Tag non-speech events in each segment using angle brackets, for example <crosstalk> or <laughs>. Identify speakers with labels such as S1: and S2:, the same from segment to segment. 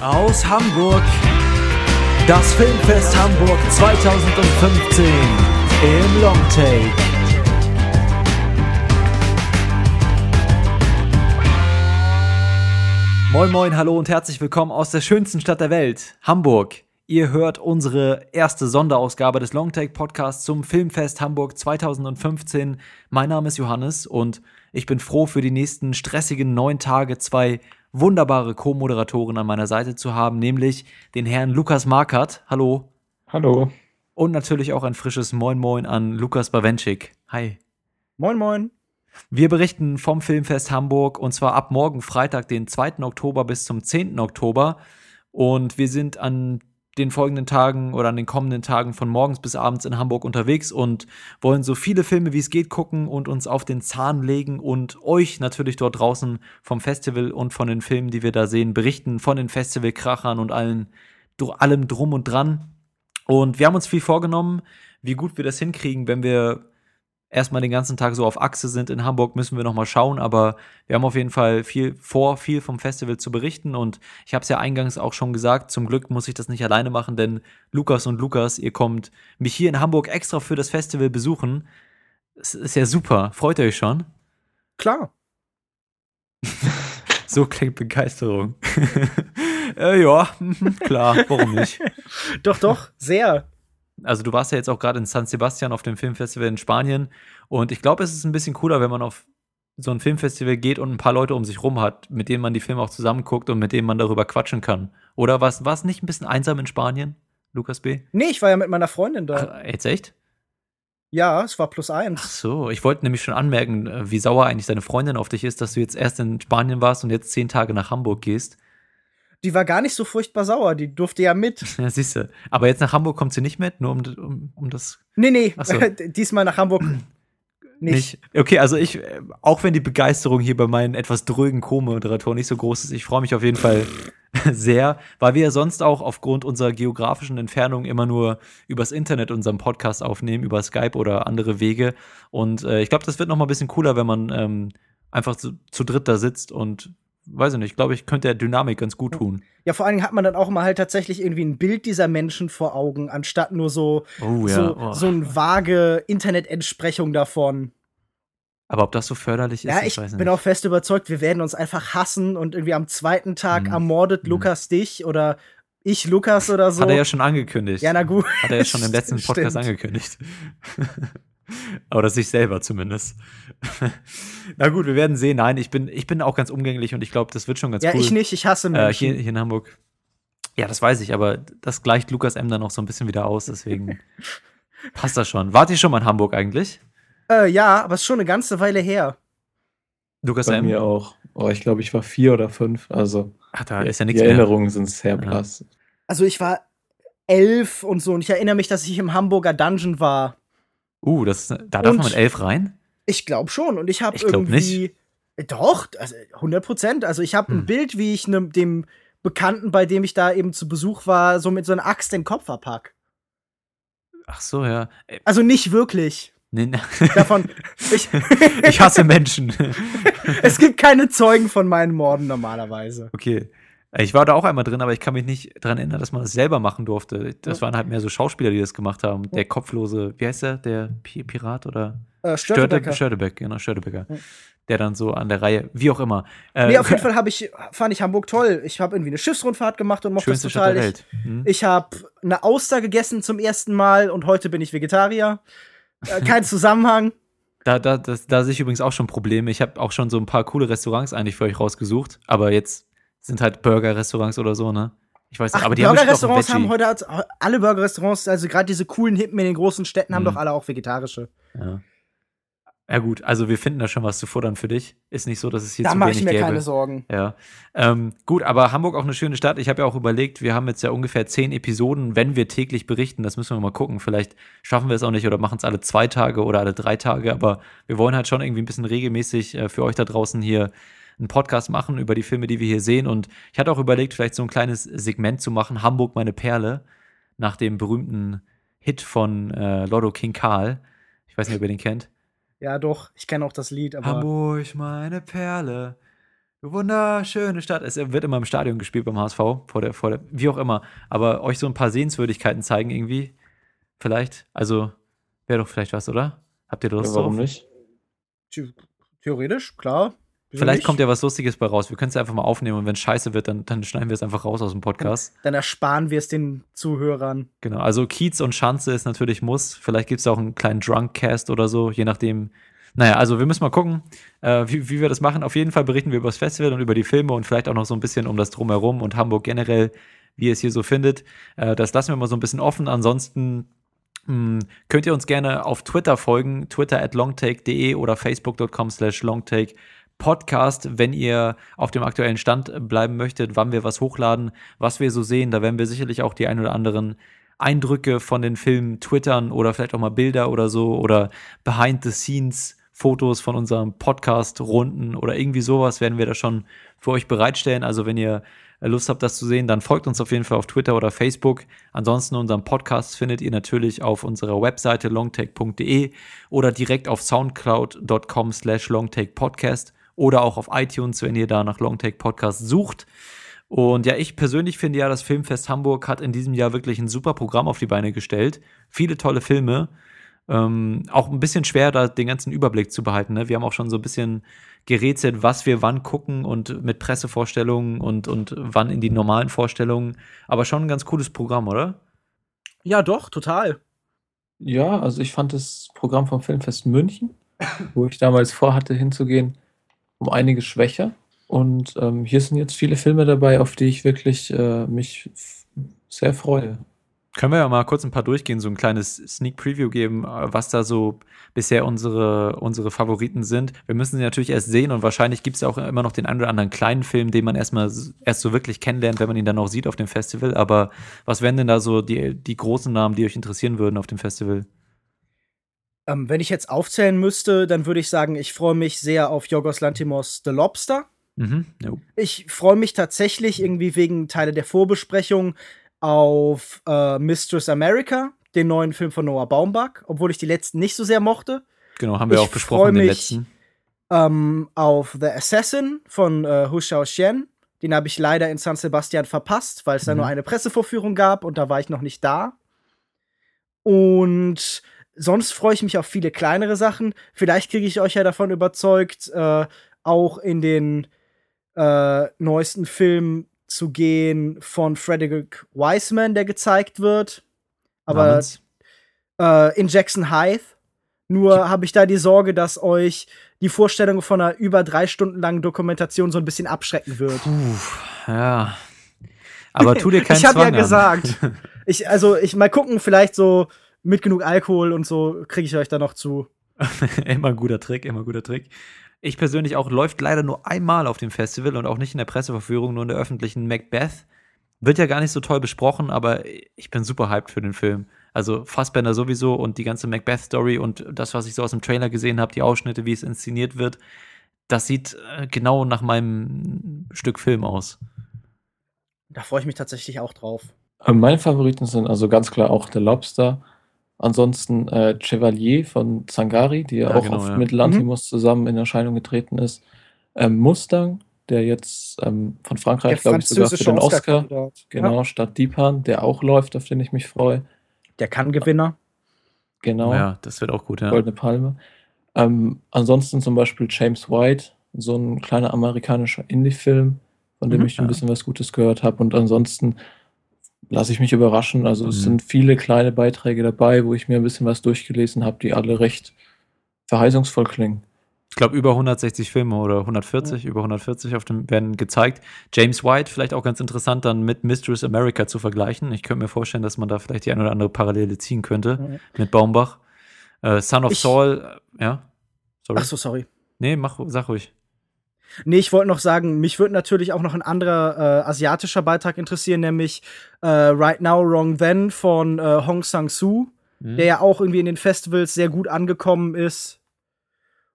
S1: aus Hamburg. Das Filmfest Hamburg 2015 im Longtake. Moin moin, hallo und herzlich willkommen aus der schönsten Stadt der Welt, Hamburg. Ihr hört unsere erste Sonderausgabe des Longtake Podcasts zum Filmfest Hamburg 2015. Mein Name ist Johannes und ich bin froh für die nächsten stressigen neun Tage zwei wunderbare Co-Moderatoren an meiner Seite zu haben, nämlich den Herrn Lukas Markert. Hallo.
S2: Hallo.
S1: Und natürlich auch ein frisches Moin Moin an Lukas Bawenschik. Hi.
S3: Moin Moin.
S1: Wir berichten vom Filmfest Hamburg und zwar ab morgen Freitag, den 2. Oktober bis zum 10. Oktober. Und wir sind an den folgenden Tagen oder an den kommenden Tagen von morgens bis abends in Hamburg unterwegs und wollen so viele Filme wie es geht gucken und uns auf den Zahn legen und euch natürlich dort draußen vom Festival und von den Filmen, die wir da sehen, berichten von den Festivalkrachern und allen, allem drum und dran. Und wir haben uns viel vorgenommen, wie gut wir das hinkriegen, wenn wir erstmal den ganzen Tag so auf Achse sind in Hamburg, müssen wir noch mal schauen. Aber wir haben auf jeden Fall viel vor, viel vom Festival zu berichten. Und ich habe es ja eingangs auch schon gesagt, zum Glück muss ich das nicht alleine machen, denn Lukas und Lukas, ihr kommt mich hier in Hamburg extra für das Festival besuchen. Es ist ja super. Freut ihr euch schon?
S3: Klar. <laughs>
S1: so klingt Begeisterung. <laughs> äh, ja, <laughs> klar, warum nicht?
S3: doch, doch, sehr.
S1: Also du warst ja jetzt auch gerade in San Sebastian auf dem Filmfestival in Spanien und ich glaube, es ist ein bisschen cooler, wenn man auf so ein Filmfestival geht und ein paar Leute um sich rum hat, mit denen man die Filme auch zusammen guckt und mit denen man darüber quatschen kann. Oder war es nicht ein bisschen einsam in Spanien, Lukas B?
S3: Nee, ich war ja mit meiner Freundin da.
S1: Ach, jetzt echt?
S3: Ja, es war plus eins.
S1: Ach so, ich wollte nämlich schon anmerken, äh, wie sauer eigentlich deine Freundin auf dich ist, dass du jetzt erst in Spanien warst und jetzt zehn Tage nach Hamburg gehst
S3: die war gar nicht so furchtbar sauer, die durfte ja mit. <laughs>
S1: Ja, siehst du. Aber jetzt nach Hamburg kommt sie nicht mit, nur um, um, um das.
S3: Nee, nee, so. <laughs> diesmal nach Hamburg <clears throat> nicht. nicht.
S1: Okay, also ich, äh, auch wenn die Begeisterung hier bei meinen etwas drögen Co-Moderatoren nicht so groß ist, ich freue mich auf jeden Fall <laughs> sehr, weil wir ja sonst auch aufgrund unserer geografischen Entfernung immer nur übers Internet unseren Podcast aufnehmen, über Skype oder andere Wege. Und äh, ich glaube, das wird noch mal ein bisschen cooler, wenn man ähm, einfach zu, zu dritt da sitzt und weiß ich nicht, glaube ich, könnte der Dynamik ganz gut tun.
S3: Ja, vor allen Dingen hat man dann auch mal halt tatsächlich irgendwie ein Bild dieser Menschen vor Augen, anstatt nur so, oh, ja. so, oh. so eine vage Internetentsprechung davon.
S1: Aber ob das so förderlich ist,
S3: ja, ich, ich bin auch fest überzeugt, wir werden uns einfach hassen und irgendwie am zweiten Tag hm. ermordet hm. Lukas dich oder ich Lukas oder so.
S1: Hat er ja schon angekündigt.
S3: Ja, na gut.
S1: Hat er ja schon im letzten <laughs> Podcast angekündigt. <laughs> <laughs> Oder sich selber zumindest. <laughs> Na gut, wir werden sehen. Nein, ich bin, ich bin auch ganz umgänglich und ich glaube, das wird schon ganz
S3: ja,
S1: cool.
S3: Ja, ich nicht, ich hasse Menschen.
S1: Äh, hier, hier in Hamburg. Ja, das weiß ich, aber das gleicht Lukas M. dann auch so ein bisschen wieder aus, deswegen <laughs> passt das schon. Wart ihr schon mal in Hamburg eigentlich?
S3: Äh, ja, aber es ist schon eine ganze Weile her.
S2: Lukas Bei M. mir auch. Oh, ich glaube, ich war vier oder fünf. Also
S1: Ach, da ist ja nichts
S2: die Erinnerungen sind sehr blass.
S3: Also ich war elf und so und ich erinnere mich, dass ich im Hamburger Dungeon war.
S1: Uh, das, da darf und man mit elf rein?
S3: Ich glaube schon. Und ich habe irgendwie. Nicht. Doch, also 100 Prozent. Also ich habe hm. ein Bild, wie ich ne, dem Bekannten, bei dem ich da eben zu Besuch war, so mit so einer Axt den Kopf verpack.
S1: Ach so, ja.
S3: Also nicht wirklich.
S1: Nee, nee.
S3: Davon. <laughs>
S1: Ich, ich hasse Menschen. <laughs>
S3: es gibt keine Zeugen von meinen Morden normalerweise.
S1: Okay. Ich war da auch einmal drin, aber ich kann mich nicht daran erinnern, dass man das selber machen durfte. Das waren halt mehr so Schauspieler, die das gemacht haben. Der kopflose, wie heißt der? Der Pirat oder?
S3: Äh, Störtebecker.
S1: Störtebecker, genau, Störtebecker. Ja. Der dann so an der Reihe, wie auch immer.
S3: Äh, nee, auf jeden <laughs> Fall ich, fand ich Hamburg toll. Ich habe irgendwie eine Schiffsrundfahrt gemacht und mochte das total. Ich, hm? ich habe eine Auster gegessen zum ersten Mal und heute bin ich Vegetarier. Äh, kein <laughs> Zusammenhang.
S1: Da, da, das, da sehe ich übrigens auch schon Probleme. Ich habe auch schon so ein paar coole Restaurants eigentlich für euch rausgesucht, aber jetzt sind halt Burger-Restaurants oder so, ne? Ich weiß nicht, Ach, aber die
S3: Burger-Restaurants haben, haben heute alle Burger-Restaurants, also gerade diese coolen Hippen in den großen Städten, haben mhm. doch alle auch vegetarische.
S1: Ja. Ja gut, also wir finden da schon was zu futtern für dich. Ist nicht so, dass es hier
S3: da
S1: zu wenig
S3: gäbe. Da mache ich mir keine Sorgen.
S1: Ja. Ähm, gut, aber Hamburg auch eine schöne Stadt. Ich habe ja auch überlegt, wir haben jetzt ja ungefähr zehn Episoden, wenn wir täglich berichten. Das müssen wir mal gucken. Vielleicht schaffen wir es auch nicht oder machen es alle zwei Tage oder alle drei Tage. Aber wir wollen halt schon irgendwie ein bisschen regelmäßig äh, für euch da draußen hier einen Podcast machen über die Filme, die wir hier sehen. Und ich hatte auch überlegt, vielleicht so ein kleines Segment zu machen, Hamburg meine Perle, nach dem berühmten Hit von äh, Lotto King Karl. Ich weiß nicht, ob ihr den kennt.
S3: Ja, doch, ich kenne auch das Lied.
S1: Hamburg meine Perle. Wunderschöne Stadt. Es wird immer im Stadion gespielt beim HSV, vor der, vor der, wie auch immer. Aber euch so ein paar Sehenswürdigkeiten zeigen irgendwie. Vielleicht. Also, wäre doch vielleicht was, oder? Habt ihr Lust
S2: ja, warum drauf? nicht?
S3: Theoretisch, klar.
S1: Vielleicht nicht? kommt ja was Lustiges bei raus. Wir können es einfach mal aufnehmen und wenn es scheiße wird, dann, dann schneiden wir es einfach raus aus dem Podcast.
S3: Dann ersparen wir es den Zuhörern.
S1: Genau, also Kiez und Schanze ist natürlich Muss. Vielleicht gibt es auch einen kleinen Drunkcast oder so, je nachdem. Naja, also wir müssen mal gucken, äh, wie, wie wir das machen. Auf jeden Fall berichten wir über das Festival und über die Filme und vielleicht auch noch so ein bisschen um das Drumherum und Hamburg generell, wie ihr es hier so findet. Äh, das lassen wir mal so ein bisschen offen. Ansonsten hm, könnt ihr uns gerne auf Twitter folgen, twitter at longtake.de oder facebook.com slash longtake Podcast, wenn ihr auf dem aktuellen Stand bleiben möchtet, wann wir was hochladen, was wir so sehen. Da werden wir sicherlich auch die ein oder anderen Eindrücke von den Filmen twittern oder vielleicht auch mal Bilder oder so oder Behind the Scenes Fotos von unserem Podcast runden oder irgendwie sowas werden wir da schon für euch bereitstellen. Also wenn ihr Lust habt, das zu sehen, dann folgt uns auf jeden Fall auf Twitter oder Facebook. Ansonsten unseren Podcast findet ihr natürlich auf unserer Webseite longtake.de oder direkt auf soundcloud.com slash longtakepodcast oder auch auf iTunes, wenn ihr da nach Longtake Podcast sucht. Und ja, ich persönlich finde ja, das Filmfest Hamburg hat in diesem Jahr wirklich ein super Programm auf die Beine gestellt. Viele tolle Filme. Ähm, auch ein bisschen schwer, da den ganzen Überblick zu behalten. Ne? Wir haben auch schon so ein bisschen gerätselt, was wir wann gucken und mit Pressevorstellungen und, und wann in die normalen Vorstellungen. Aber schon ein ganz cooles Programm, oder?
S3: Ja, doch, total.
S2: Ja, also ich fand das Programm vom Filmfest München, wo ich damals vorhatte hinzugehen, um einiges schwächer. Und ähm, hier sind jetzt viele Filme dabei, auf die ich wirklich äh, mich sehr freue.
S1: Können wir ja mal kurz ein paar durchgehen, so ein kleines Sneak Preview geben, äh, was da so bisher unsere, unsere Favoriten sind. Wir müssen sie natürlich erst sehen und wahrscheinlich gibt es ja auch immer noch den einen oder anderen kleinen Film, den man erstmal erst so wirklich kennenlernt, wenn man ihn dann auch sieht auf dem Festival. Aber was wären denn da so die, die großen Namen, die euch interessieren würden auf dem Festival?
S3: Ähm, wenn ich jetzt aufzählen müsste, dann würde ich sagen, ich freue mich sehr auf Yorgos Lantimos The Lobster. Mhm, no. Ich freue mich tatsächlich irgendwie wegen Teile der Vorbesprechung auf äh, Mistress America, den neuen Film von Noah Baumbach, obwohl ich die letzten nicht so sehr mochte.
S1: Genau, haben wir ich auch besprochen,
S3: mich, den letzten. Ähm, auf The Assassin von äh, Hu Xiaoxian. Den habe ich leider in San Sebastian verpasst, weil es mhm. da nur eine Pressevorführung gab und da war ich noch nicht da. Und sonst freue ich mich auf viele kleinere Sachen. Vielleicht kriege ich euch ja davon überzeugt, äh, auch in den äh, neuesten Film zu gehen von Frederick Wiseman, der gezeigt wird. Aber äh, in Jackson Hythe. Nur habe ich da die Sorge, dass euch die Vorstellung von einer über drei Stunden langen Dokumentation so ein bisschen abschrecken wird.
S1: Puh, ja. Aber <laughs> tu dir keinen
S3: Ich habe ja gesagt. <laughs> ich, also, ich mal gucken, vielleicht so mit genug Alkohol und so kriege ich euch da noch zu. <laughs>
S1: immer ein guter Trick, immer ein guter Trick. Ich persönlich auch läuft leider nur einmal auf dem Festival und auch nicht in der Presseverführung, nur in der öffentlichen Macbeth. Wird ja gar nicht so toll besprochen, aber ich bin super hyped für den Film. Also Fassbender sowieso und die ganze Macbeth-Story und das, was ich so aus dem Trailer gesehen habe, die Ausschnitte, wie es inszeniert wird, das sieht äh, genau nach meinem Stück Film aus.
S3: Da freue ich mich tatsächlich auch drauf.
S2: Äh, meine Favoriten sind also ganz klar auch der Lobster Ansonsten äh, Chevalier von Zangari, die ja, ja auch genau, ja. mit Lantimos mhm. zusammen in Erscheinung getreten ist. Ähm, Mustang, der jetzt ähm, von Frankreich, glaube ich, sogar für den Oscar, Oscar genau, ja. statt Deepan, der auch läuft, auf den ich mich freue.
S3: Der kann Gewinner.
S2: Genau.
S1: Ja, das wird auch gut, ja.
S2: Goldene Palme. Ähm, ansonsten zum Beispiel James White, so ein kleiner amerikanischer Indie-Film, von dem mhm, ich ein bisschen was Gutes gehört habe. Und ansonsten lasse ich mich überraschen. Also es mhm. sind viele kleine Beiträge dabei, wo ich mir ein bisschen was durchgelesen habe, die alle recht verheißungsvoll klingen.
S1: Ich glaube, über 160 Filme oder 140, ja. über 140 auf dem werden gezeigt. James White, vielleicht auch ganz interessant, dann mit Mistress America zu vergleichen. Ich könnte mir vorstellen, dass man da vielleicht die eine oder andere Parallele ziehen könnte ja. mit Baumbach. Äh, Son of ich, Saul, äh, ja.
S3: Sorry. Ach so, sorry.
S1: Nee, mach, sag ruhig.
S3: Nee, ich wollte noch sagen, mich würde natürlich auch noch ein anderer äh, asiatischer Beitrag interessieren, nämlich äh, Right Now, Wrong Then von äh, Hong Sang-soo, mhm. der ja auch irgendwie in den Festivals sehr gut angekommen ist.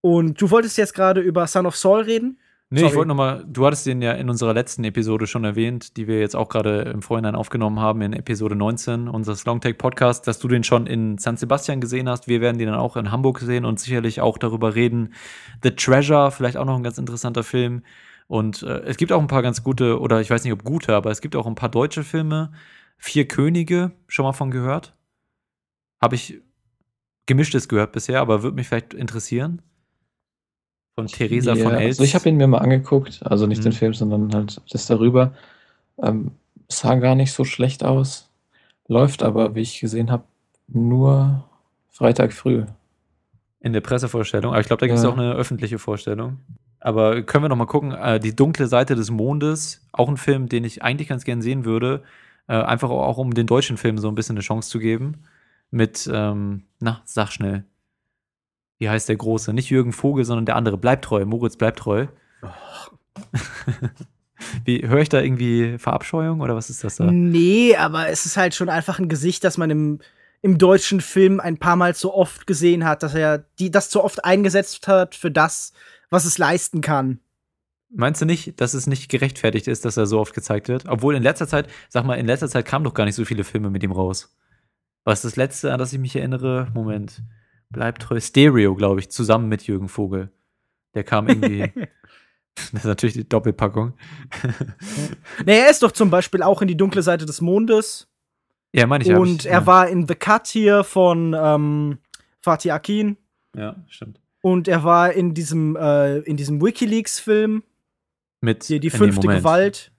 S3: Und du wolltest jetzt gerade über Son of Saul reden?
S1: Nee, Sorry. ich wollte nochmal, du hattest den ja in unserer letzten Episode schon erwähnt, die wir jetzt auch gerade im Vorhinein aufgenommen haben, in Episode 19 unseres Longtake Podcasts, dass du den schon in San Sebastian gesehen hast. Wir werden den dann auch in Hamburg sehen und sicherlich auch darüber reden. The Treasure, vielleicht auch noch ein ganz interessanter Film. Und äh, es gibt auch ein paar ganz gute, oder ich weiß nicht, ob gute, aber es gibt auch ein paar deutsche Filme. Vier Könige, schon mal von gehört? Habe ich gemischtes gehört bisher, aber würde mich vielleicht interessieren. Von Theresa ja, von Els.
S2: Also ich habe ihn mir mal angeguckt, also nicht mhm. den Film, sondern halt das darüber. Ähm, sah gar nicht so schlecht aus. Läuft aber, wie ich gesehen habe, nur Freitag früh.
S1: In der Pressevorstellung. Aber ich glaube, da gibt es ja. auch eine öffentliche Vorstellung. Aber können wir noch mal gucken. Äh, die dunkle Seite des Mondes, auch ein Film, den ich eigentlich ganz gern sehen würde. Äh, einfach auch, um den deutschen Film so ein bisschen eine Chance zu geben. Mit, ähm, na, sag schnell wie heißt der Große? Nicht Jürgen Vogel, sondern der andere. Bleibt treu. Moritz bleibt treu. Oh. <laughs> wie, höre ich da irgendwie Verabscheuung oder was ist das da?
S3: Nee, aber es ist halt schon einfach ein Gesicht, das man im, im deutschen Film ein paar Mal zu oft gesehen hat, dass er die, das zu oft eingesetzt hat für das, was es leisten kann.
S1: Meinst du nicht, dass es nicht gerechtfertigt ist, dass er so oft gezeigt wird? Obwohl in letzter Zeit, sag mal, in letzter Zeit kamen doch gar nicht so viele Filme mit ihm raus. Was ist das letzte, an das ich mich erinnere? Moment. Bleibt treu. Stereo, glaube ich, zusammen mit Jürgen Vogel. Der kam irgendwie. <laughs> <laughs> das ist natürlich die Doppelpackung.
S3: nee, er ist doch zum Beispiel auch in die dunkle Seite des Mondes.
S1: Ja, meine ich
S3: Und ich, er ja. war in The Cut hier von ähm, Fatih Akin.
S1: Ja, stimmt.
S3: Und er war in diesem, äh, in diesem WikiLeaks-Film.
S1: Mit
S3: die, die fünfte Gewalt.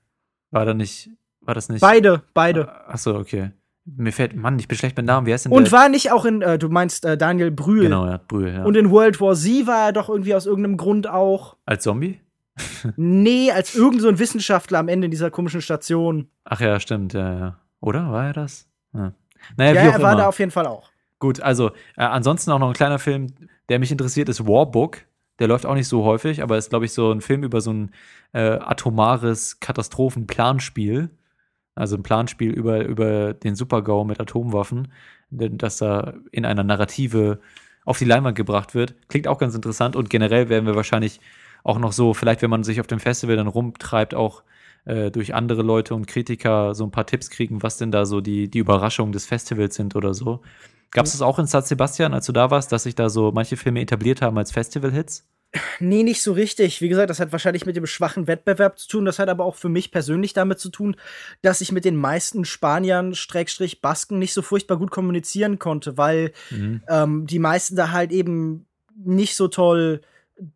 S1: War da nicht, war das nicht?
S3: Beide, beide.
S1: Achso, okay. Mir fällt, Mann, ich bin schlecht mit Namen. Wie heißt denn
S3: Und der? war nicht auch in, äh, du meinst äh, Daniel Brühl.
S1: Genau, ja, Brühl, ja.
S3: Und in World War Z war er doch irgendwie aus irgendeinem Grund auch.
S1: Als Zombie?
S3: nee, als irgend so ein Wissenschaftler am Ende in dieser komischen Station.
S1: Ach ja, stimmt, ja, ja. Oder? War er das?
S3: Ja, naja, ja er war immer. da auf jeden Fall auch.
S1: Gut, also äh, ansonsten auch noch ein kleiner Film, der mich interessiert, ist Warbook. Der läuft auch nicht so häufig, aber ist, glaube ich, so ein Film über so ein äh, atomares Katastrophenplanspiel. Also ein Planspiel über, über den Super-GAU mit Atomwaffen, das da in einer Narrative auf die Leinwand gebracht wird. Klingt auch ganz interessant und generell werden wir wahrscheinlich auch noch so, vielleicht wenn man sich auf dem Festival dann rumtreibt, auch äh, durch andere Leute und Kritiker so ein paar Tipps kriegen, was denn da so die, die Überraschungen des Festivals sind oder so. Gab es das auch in San Sebastian, als du da warst, dass sich da so manche Filme etabliert haben als Festival-Hits?
S3: Nee, nicht so richtig. Wie gesagt, das hat wahrscheinlich mit dem schwachen Wettbewerb zu tun. Das hat aber auch für mich persönlich damit zu tun, dass ich mit den meisten Spaniern, Streckstrich Basken, nicht so furchtbar gut kommunizieren konnte, weil mhm. ähm, die meisten da halt eben nicht so toll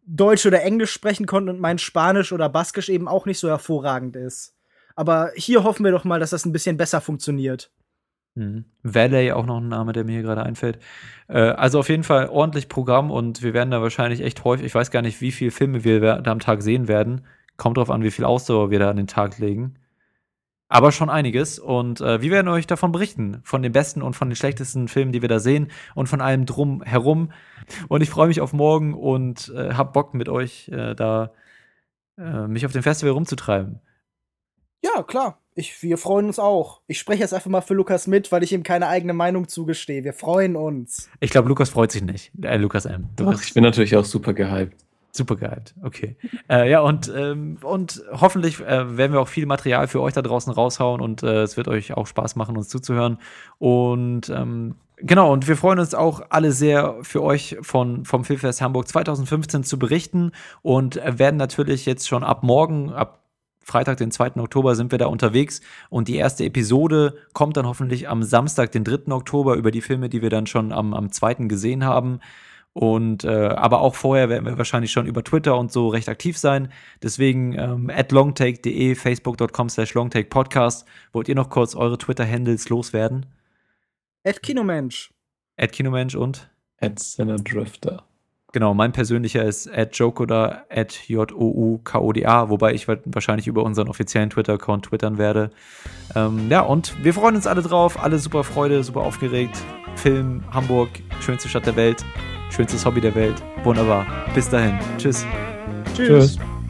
S3: Deutsch oder Englisch sprechen konnten und mein Spanisch oder Baskisch eben auch nicht so hervorragend ist. Aber hier hoffen wir doch mal, dass das ein bisschen besser funktioniert.
S1: Mhm. Valley, auch noch ein Name, der mir hier gerade einfällt. Äh, also auf jeden Fall ordentlich Programm und wir werden da wahrscheinlich echt häufig, ich weiß gar nicht, wie viele Filme wir da am Tag sehen werden. Kommt drauf an, wie viel Ausdauer wir da an den Tag legen. Aber schon einiges und äh, wir werden euch davon berichten, von den besten und von den schlechtesten Filmen, die wir da sehen und von allem drum herum. Und ich freue mich auf morgen und äh, hab Bock mit euch äh, da äh, mich auf dem Festival rumzutreiben.
S3: Ja, klar. Ich, wir freuen uns auch. Ich spreche jetzt einfach mal für Lukas mit, weil ich ihm keine eigene Meinung zugestehe. Wir freuen uns.
S1: Ich glaube, Lukas freut sich nicht. Äh, Lukas M.
S2: Doch, ich bin natürlich auch super gehypt.
S1: Super gehypt, okay. äh, ja, und, ähm, und hoffentlich äh, werden wir auch viel Material für euch da draußen raushauen und äh, es wird euch auch Spaß machen, uns zuzuhören. Und ähm, genau, und wir freuen uns auch alle sehr für euch von, vom Filmfest Hamburg 2015 zu berichten und werden natürlich jetzt schon ab morgen, ab Freitag, den 2. Oktober, sind wir da unterwegs und die erste Episode kommt dann hoffentlich am Samstag, den 3. Oktober, über die Filme, die wir dann schon am, am 2. gesehen haben. Und äh, aber auch vorher werden wir wahrscheinlich schon über Twitter und so recht aktiv sein. Deswegen ähm, at longtake.de, facebook.com slash longtakepodcast. Wollt ihr noch kurz eure Twitter-Handles loswerden?
S3: At Kinomensch.
S1: At Kinomensch und?
S2: At Drifter.
S1: Genau, mein persönlicher ist at Jokoda, at J-O-U-K-O-D-A, wobei ich wahrscheinlich über unseren offiziellen Twitter-Account twittern werde. Ähm, ja, und wir freuen uns alle drauf, alle super Freude, super aufgeregt. Film, Hamburg, schönste Stadt der Welt, schönstes Hobby der Welt. Wunderbar. Bis dahin. Tschüss.
S3: Tschüss. Tschüss.